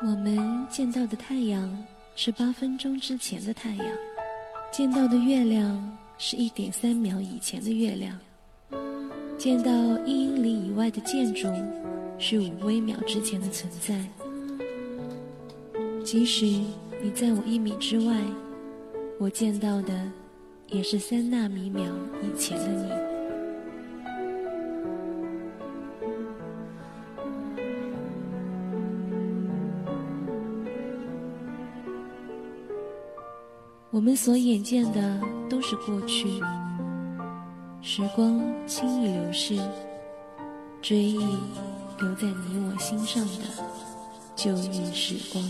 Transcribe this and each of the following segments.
我们见到的太阳是八分钟之前的太阳，见到的月亮是一点三秒以前的月亮，见到一英里以外的建筑是五微秒之前的存在。即使你在我一米之外，我见到的也是三纳米秒以前的你。我们所眼见的都是过去，时光轻易流逝，追忆留在你我心上的旧日时光。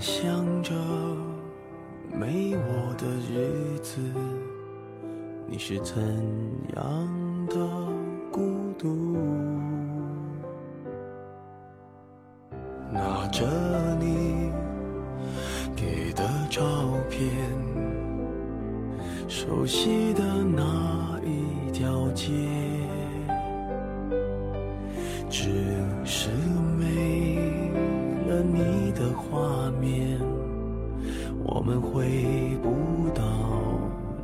想着没我的日子，你是怎样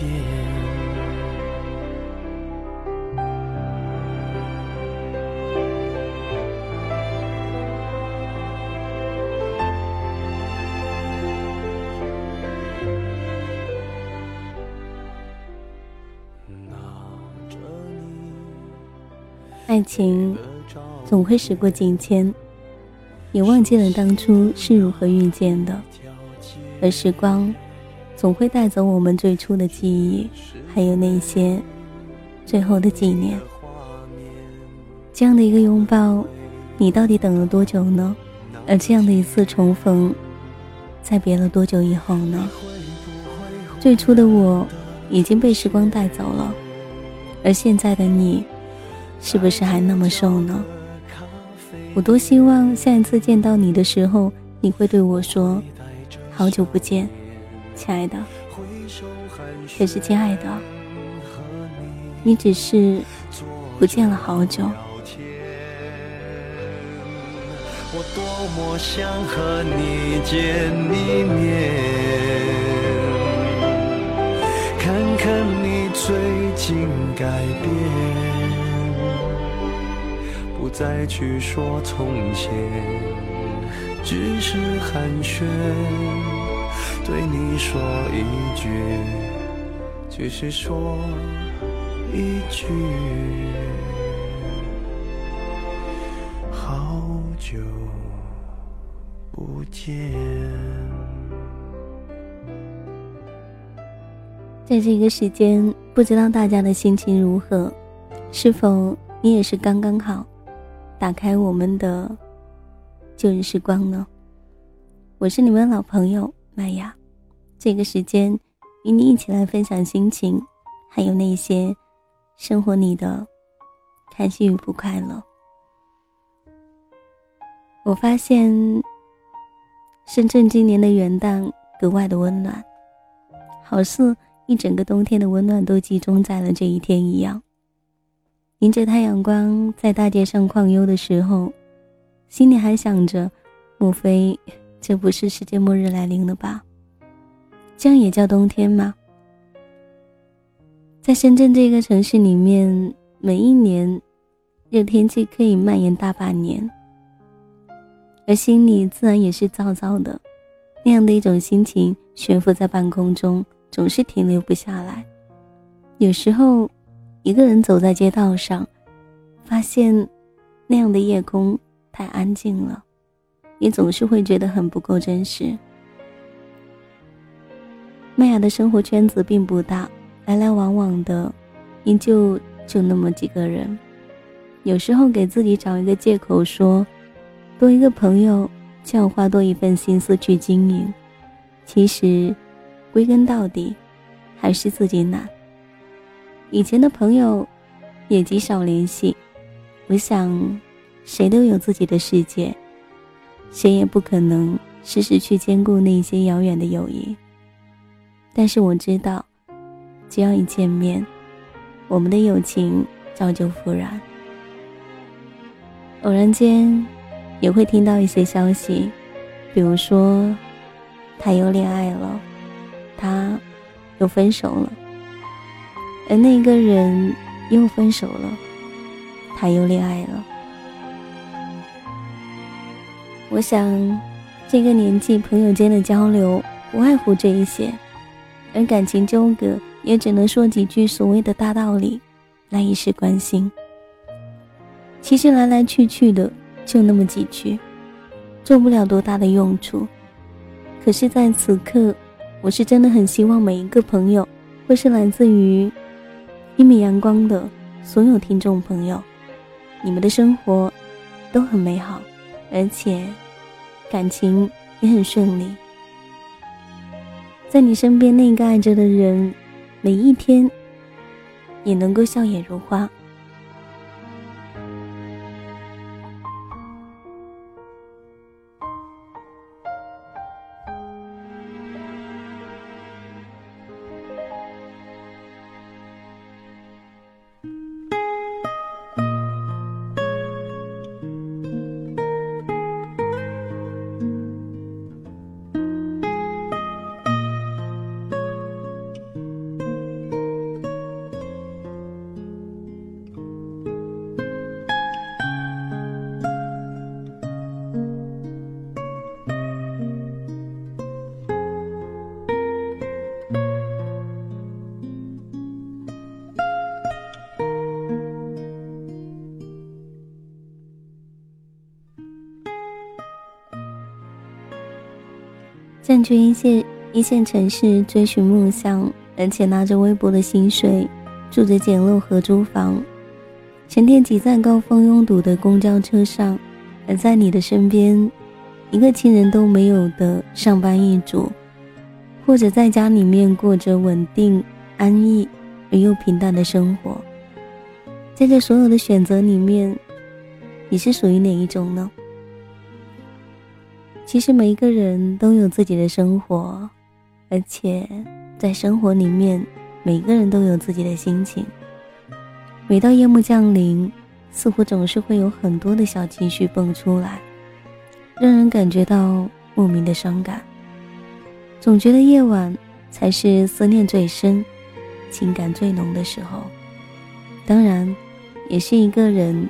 见。爱情总会时过境迁，也忘记了当初是如何遇见的。而时光总会带走我们最初的记忆，还有那些最后的纪念。这样的一个拥抱，你到底等了多久呢？而这样的一次重逢，在别了多久以后呢？最初的我已经被时光带走了，而现在的你。是不是还那么瘦呢？我多希望下一次见到你的时候，你会对我说：“好久不见，亲爱的。”可是，亲爱的，你只是不见了好久。我多么想和你见一面，看看你最近改变。不再去说从前，只是寒暄，对你说一句，只是说一句，好久不见。在这个时间，不知道大家的心情如何？是否你也是刚刚好？打开我们的旧日时光呢？我是你们老朋友麦雅，这个时间与你一起来分享心情，还有那些生活里的开心与不快乐。我发现深圳今年的元旦格外的温暖，好似一整个冬天的温暖都集中在了这一天一样。迎着太阳光在大街上晃悠的时候，心里还想着：莫非这不是世界末日来临了吧？这样也叫冬天吗？在深圳这个城市里面，每一年热天气可以蔓延大半年，而心里自然也是燥燥的，那样的一种心情悬浮在半空中，总是停留不下来。有时候，一个人走在街道上，发现那样的夜空太安静了，你总是会觉得很不够真实。麦雅的生活圈子并不大。来来往往的，依旧就那么几个人。有时候给自己找一个借口，说多一个朋友就要花多一份心思去经营。其实，归根到底，还是自己懒。以前的朋友也极少联系。我想，谁都有自己的世界，谁也不可能时时去兼顾那些遥远的友谊。但是我知道。只要一见面，我们的友情照旧复燃。偶然间，也会听到一些消息，比如说，他又恋爱了，他又分手了，而那个人又分手了，他又恋爱了。我想，这个年纪朋友间的交流不外乎这一些，而感情纠葛。也只能说几句所谓的大道理，来一时关心。其实来来去去的就那么几句，做不了多大的用处。可是，在此刻，我是真的很希望每一个朋友，或是来自于一米阳光的所有听众朋友，你们的生活都很美好，而且感情也很顺利。在你身边那个爱着的人。每一天，也能够笑靥如花。去一线一线城市，追寻梦想，而且拿着微薄的薪水，住着简陋合租房，成天挤在高峰拥堵的公交车上，而在你的身边，一个亲人都没有的上班一族，或者在家里面过着稳定、安逸而又平淡的生活，在这所有的选择里面，你是属于哪一种呢？其实每一个人都有自己的生活，而且在生活里面，每个人都有自己的心情。每到夜幕降临，似乎总是会有很多的小情绪蹦出来，让人感觉到莫名的伤感。总觉得夜晚才是思念最深、情感最浓的时候，当然，也是一个人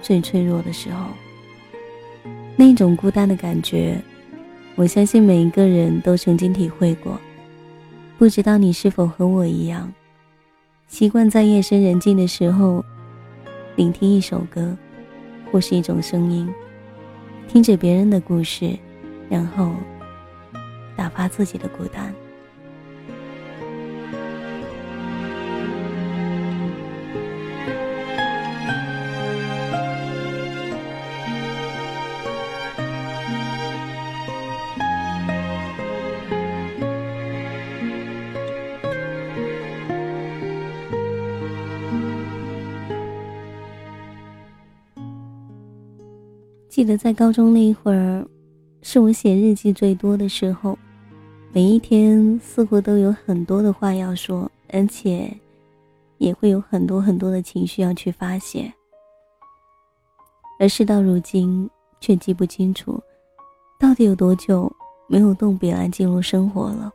最脆弱的时候。那种孤单的感觉，我相信每一个人都曾经体会过。不知道你是否和我一样，习惯在夜深人静的时候，聆听一首歌，或是一种声音，听着别人的故事，然后打发自己的孤单。在高中那一会儿，是我写日记最多的时候，每一天似乎都有很多的话要说，而且也会有很多很多的情绪要去发泄。而事到如今，却记不清楚到底有多久没有动笔来记录生活了。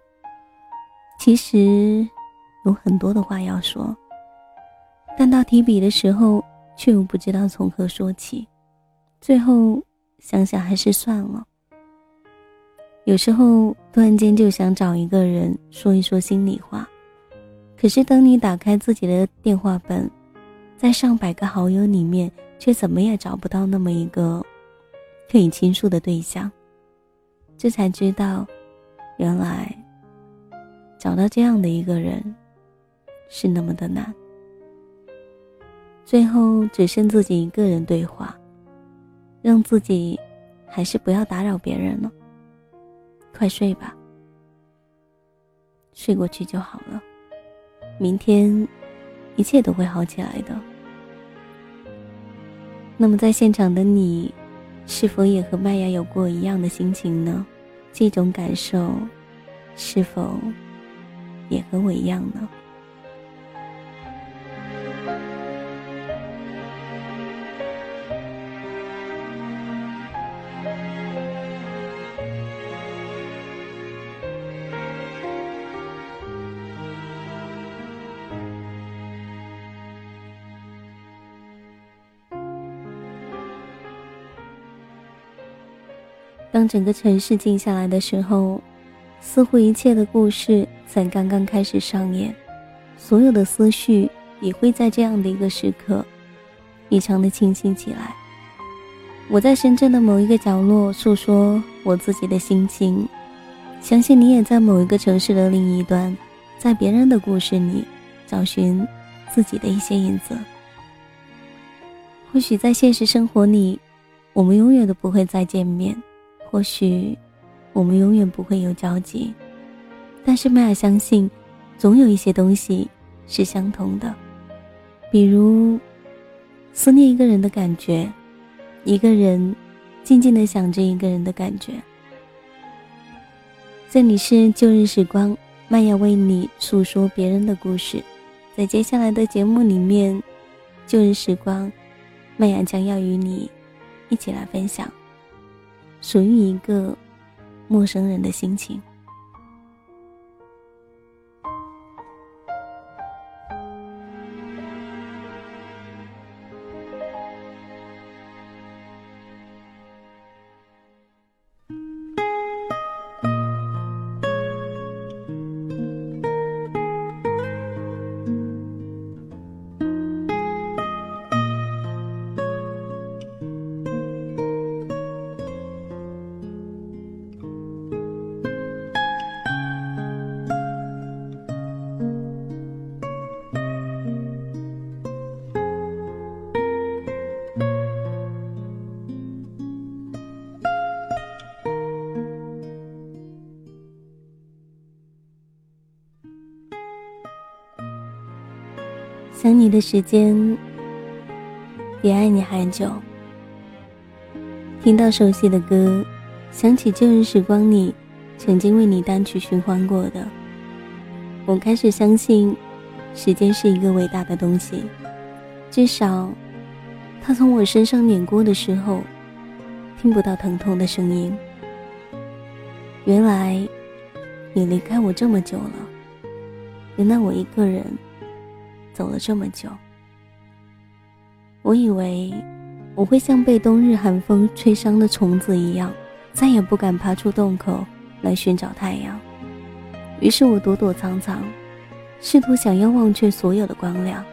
其实有很多的话要说，但到提笔的时候，却又不知道从何说起。最后想想还是算了。有时候突然间就想找一个人说一说心里话，可是当你打开自己的电话本，在上百个好友里面，却怎么也找不到那么一个可以倾诉的对象。这才知道，原来找到这样的一个人是那么的难。最后只剩自己一个人对话。让自己还是不要打扰别人了。快睡吧，睡过去就好了。明天一切都会好起来的。那么在现场的你，是否也和麦芽有过一样的心情呢？这种感受，是否也和我一样呢？当整个城市静下来的时候，似乎一切的故事才刚刚开始上演，所有的思绪也会在这样的一个时刻，异常的清晰起来。我在深圳的某一个角落诉说我自己的心情，相信你也在某一个城市的另一端，在别人的故事里找寻自己的一些影子。或许在现实生活里，我们永远都不会再见面。或许我们永远不会有交集，但是麦尔相信，总有一些东西是相同的，比如思念一个人的感觉，一个人静静的想着一个人的感觉。这里是旧日时光，麦雅为你诉说别人的故事，在接下来的节目里面，旧日时光，麦雅将要与你一起来分享。属于一个陌生人的心情。想你的时间，比爱你还久。听到熟悉的歌，想起旧日时光里曾经为你单曲循环过的，我开始相信，时间是一个伟大的东西。至少，它从我身上碾过的时候，听不到疼痛的声音。原来，你离开我这么久了，原来我一个人。走了这么久，我以为我会像被冬日寒风吹伤的虫子一样，再也不敢爬出洞口来寻找太阳。于是我躲躲藏藏，试图想要忘却所有的光亮，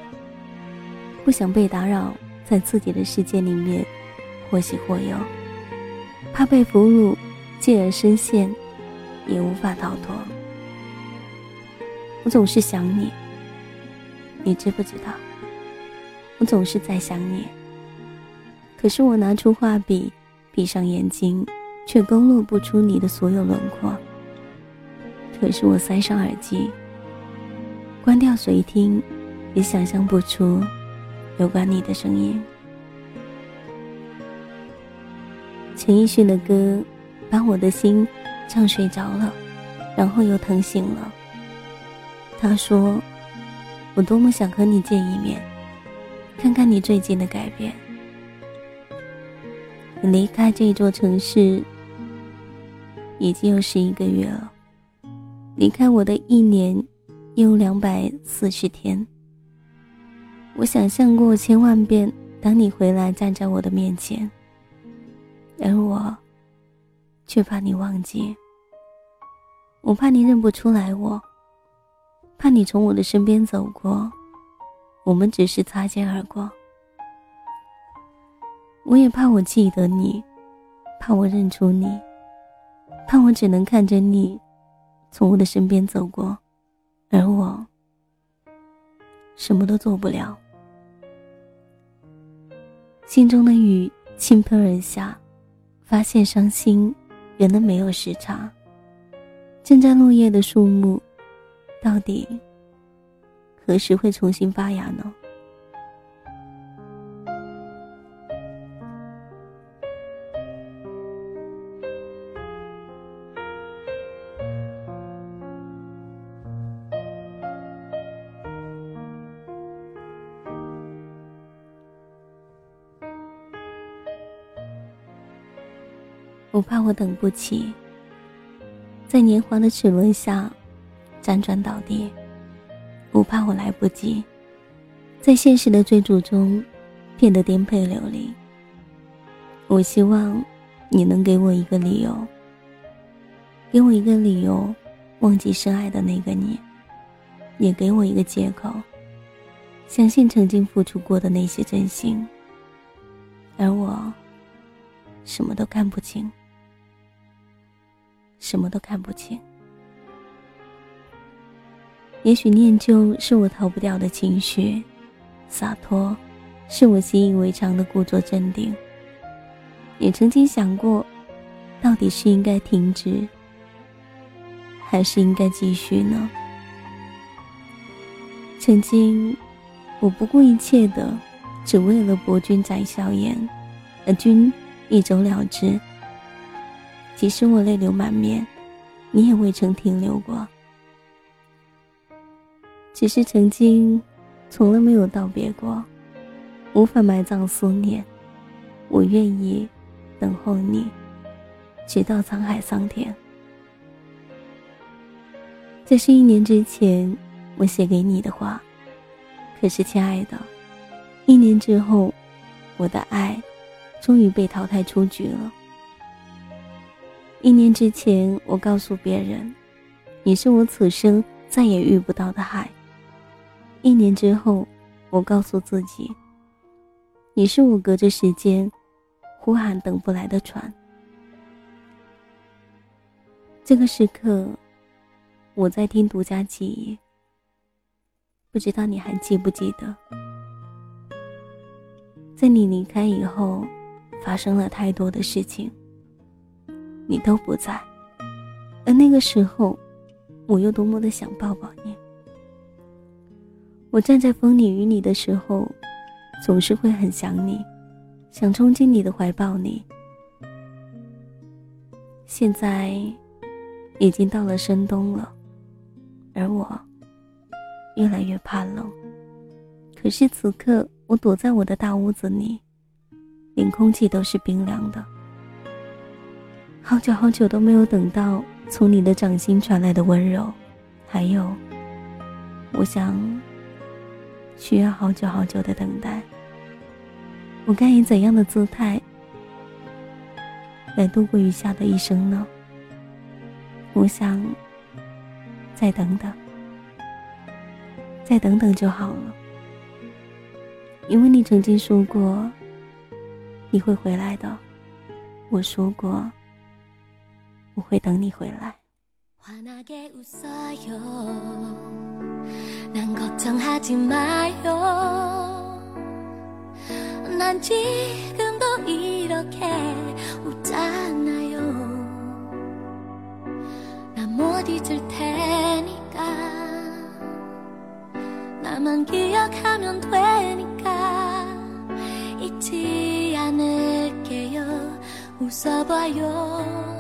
不想被打扰，在自己的世界里面或喜或忧，怕被俘虏，继而深陷，也无法逃脱。我总是想你。你知不知道，我总是在想你。可是我拿出画笔，闭上眼睛，却勾勒不出你的所有轮廓。可是我塞上耳机，关掉随听，也想象不出有关你的声音。陈奕迅的歌把我的心唱睡着了，然后又疼醒了。他说：“我多么想和你见一面，看看你最近的改变。你离开这座城市已经有十一个月了，离开我的一年又两百四十天。我想象过千万遍，当你回来站在我的面前。”而我，却怕你忘记。我怕你认不出来我，怕你从我的身边走过，我们只是擦肩而过。我也怕我记得你，怕我认出你，怕我只能看着你从我的身边走过，而我什么都做不了。心中的雨倾盆而下。发现伤心，原来没有时差。正在落叶的树木，到底何时会重新发芽呢？我怕我等不起，在年华的齿轮下辗转倒地；我怕我来不及，在现实的追逐中变得颠沛流离。我希望你能给我一个理由，给我一个理由忘记深爱的那个你，也给我一个借口，相信曾经付出过的那些真心。而我什么都看不清。什么都看不清。也许念旧是我逃不掉的情绪，洒脱是我习以为常的故作镇定。也曾经想过，到底是应该停止，还是应该继续呢？曾经，我不顾一切的，只为了博君摘笑颜，而君一走了之。即使我泪流满面，你也未曾停留过。只是曾经，从来没有道别过，无法埋葬思念。我愿意等候你，直到沧海桑田。这是一年之前我写给你的话，可是亲爱的，一年之后，我的爱终于被淘汰出局了。一年之前，我告诉别人，你是我此生再也遇不到的海。一年之后，我告诉自己，你是我隔着时间呼喊等不来的船。这个时刻，我在听独家记忆，不知道你还记不记得，在你离开以后，发生了太多的事情。你都不在，而那个时候，我又多么的想抱抱你。我站在风里与你的时候，总是会很想你，想冲进你的怀抱里。现在，已经到了深冬了，而我越来越怕冷。可是此刻，我躲在我的大屋子里，连空气都是冰凉的。好久好久都没有等到从你的掌心传来的温柔，还有，我想需要好久好久的等待。我该以怎样的姿态来度过余下的一生呢？我想再等等，再等等就好了，因为你曾经说过你会回来的，我说过。我会等你回来。 난 걱정하지 마요. 난 지금도 이렇게 웃잖아요. 난 못 잊을 테니까. 나만 기억하면 되니까. 잊지 않을게요. 웃어봐요.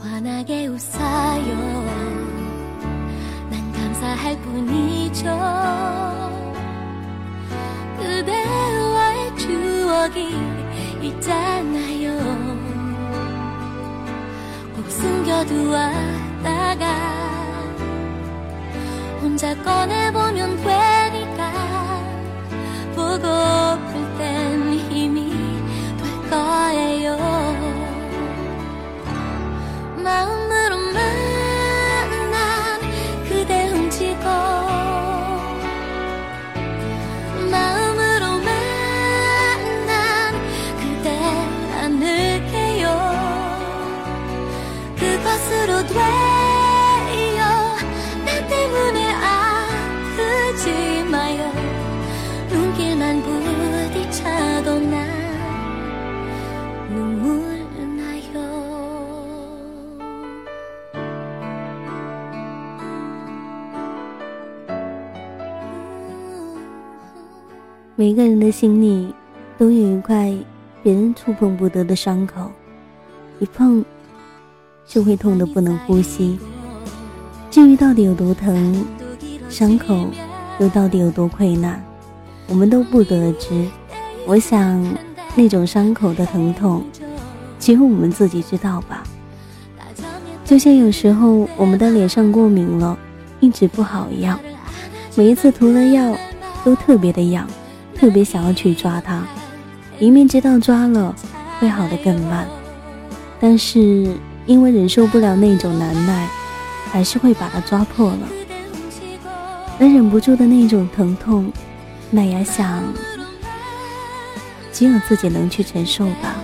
환하게 웃어요 할 뿐이죠. 그대와의 추억이 있잖아요. 꼭 숨겨두었다가 혼자 꺼내보면 되니까 보고 每个人的心里都有一块别人触碰不得的伤口，一碰就会痛得不能呼吸。至于到底有多疼，伤口又到底有多溃烂，我们都不得而知。我想，那种伤口的疼痛，只有我们自己知道吧。就像有时候我们的脸上过敏了，一直不好一样，每一次涂了药都特别的痒。特别想要去抓它，明明知道抓了会好的更慢，但是因为忍受不了那种难耐，还是会把它抓破了。而忍不住的那种疼痛，麦芽想，只有自己能去承受吧。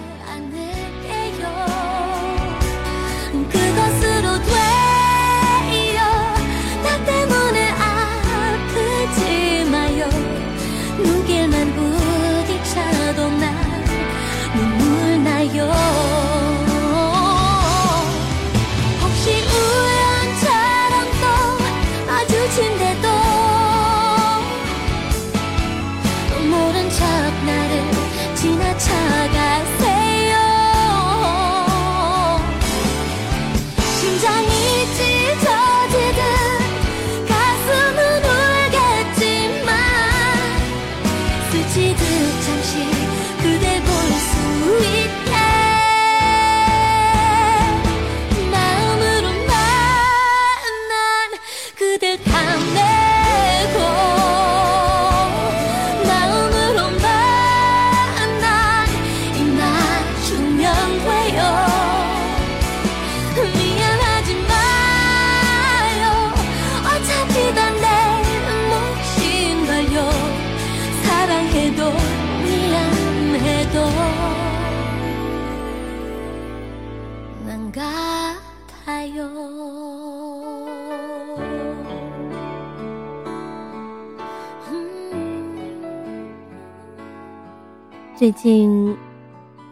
最近，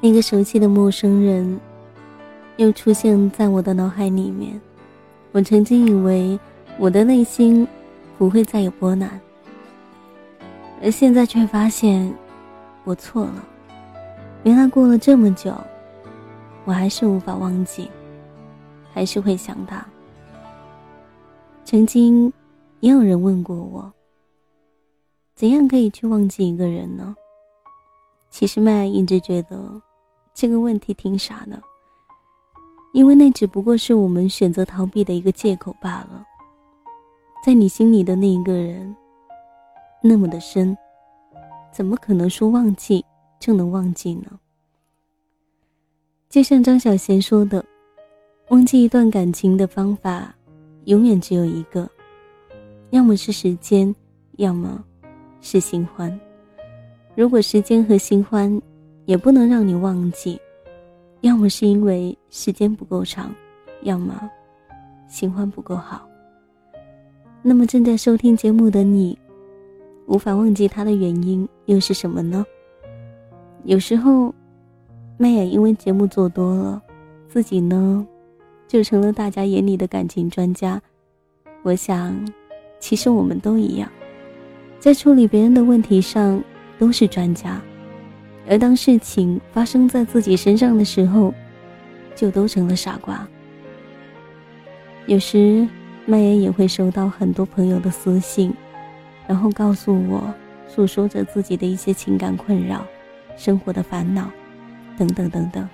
那个熟悉的陌生人又出现在我的脑海里面。我曾经以为我的内心不会再有波澜，而现在却发现我错了。原来过了这么久，我还是无法忘记，还是会想他。曾经也有人问过我，怎样可以去忘记一个人呢？其实麦一直觉得这个问题挺傻的，因为那只不过是我们选择逃避的一个借口罢了。在你心里的那一个人，那么的深，怎么可能说忘记就能忘记呢？就像张小娴说的，忘记一段感情的方法，永远只有一个，要么是时间，要么是新欢。如果时间和新欢也不能让你忘记，要么是因为时间不够长，要么新欢不够好。那么正在收听节目的你，无法忘记他的原因又是什么呢？有时候，麦也因为节目做多了，自己呢，就成了大家眼里的感情专家。我想，其实我们都一样，在处理别人的问题上。都是专家，而当事情发生在自己身上的时候，就都成了傻瓜。有时，麦雅也会收到很多朋友的私信，然后告诉我，诉说着自己的一些情感困扰、生活的烦恼，等等等等。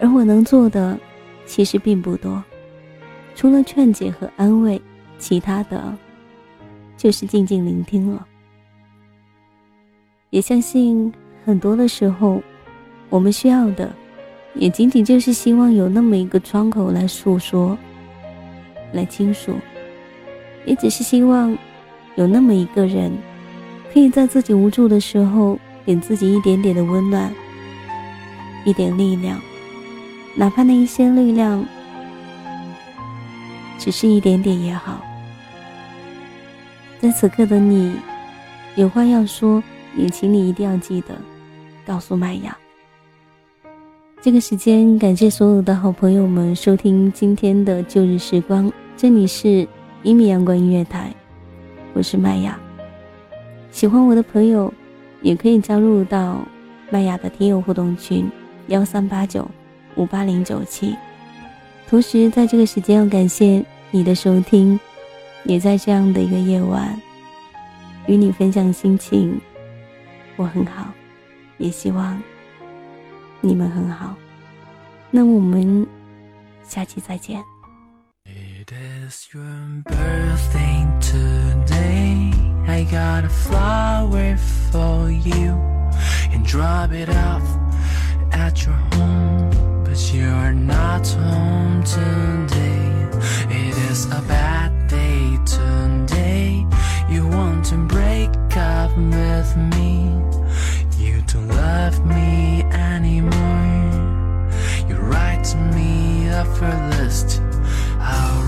而我能做的，其实并不多，除了劝解和安慰，其他的，就是静静聆听了。也相信很多的时候，我们需要的，也仅仅就是希望有那么一个窗口来诉说，来倾诉，也只是希望有那么一个人，可以在自己无助的时候，给自己一点点的温暖，一点力量，哪怕那一些力量，只是一点点也好。在此刻的你，有话要说。也请你一定要记得，告诉麦雅。这个时间，感谢所有的好朋友们收听今天的旧日时光。这里是一米阳光音乐台，我是麦雅。喜欢我的朋友，也可以加入到麦雅的听友互动群幺三八九五八零九七。同时，在这个时间要感谢你的收听，也在这样的一个夜晚，与你分享心情。我很好，也希望你们很好。那我们下期再见。It is your birthday today. I got a flower for you and drop it off at your home. But you're not home today. It is a bad day today. You want to break up with me. You don't love me anymore. You write me me effortless. Alright,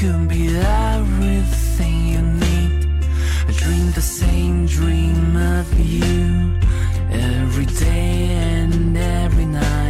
could be everything you need. I dream the same dream of you every day and every night.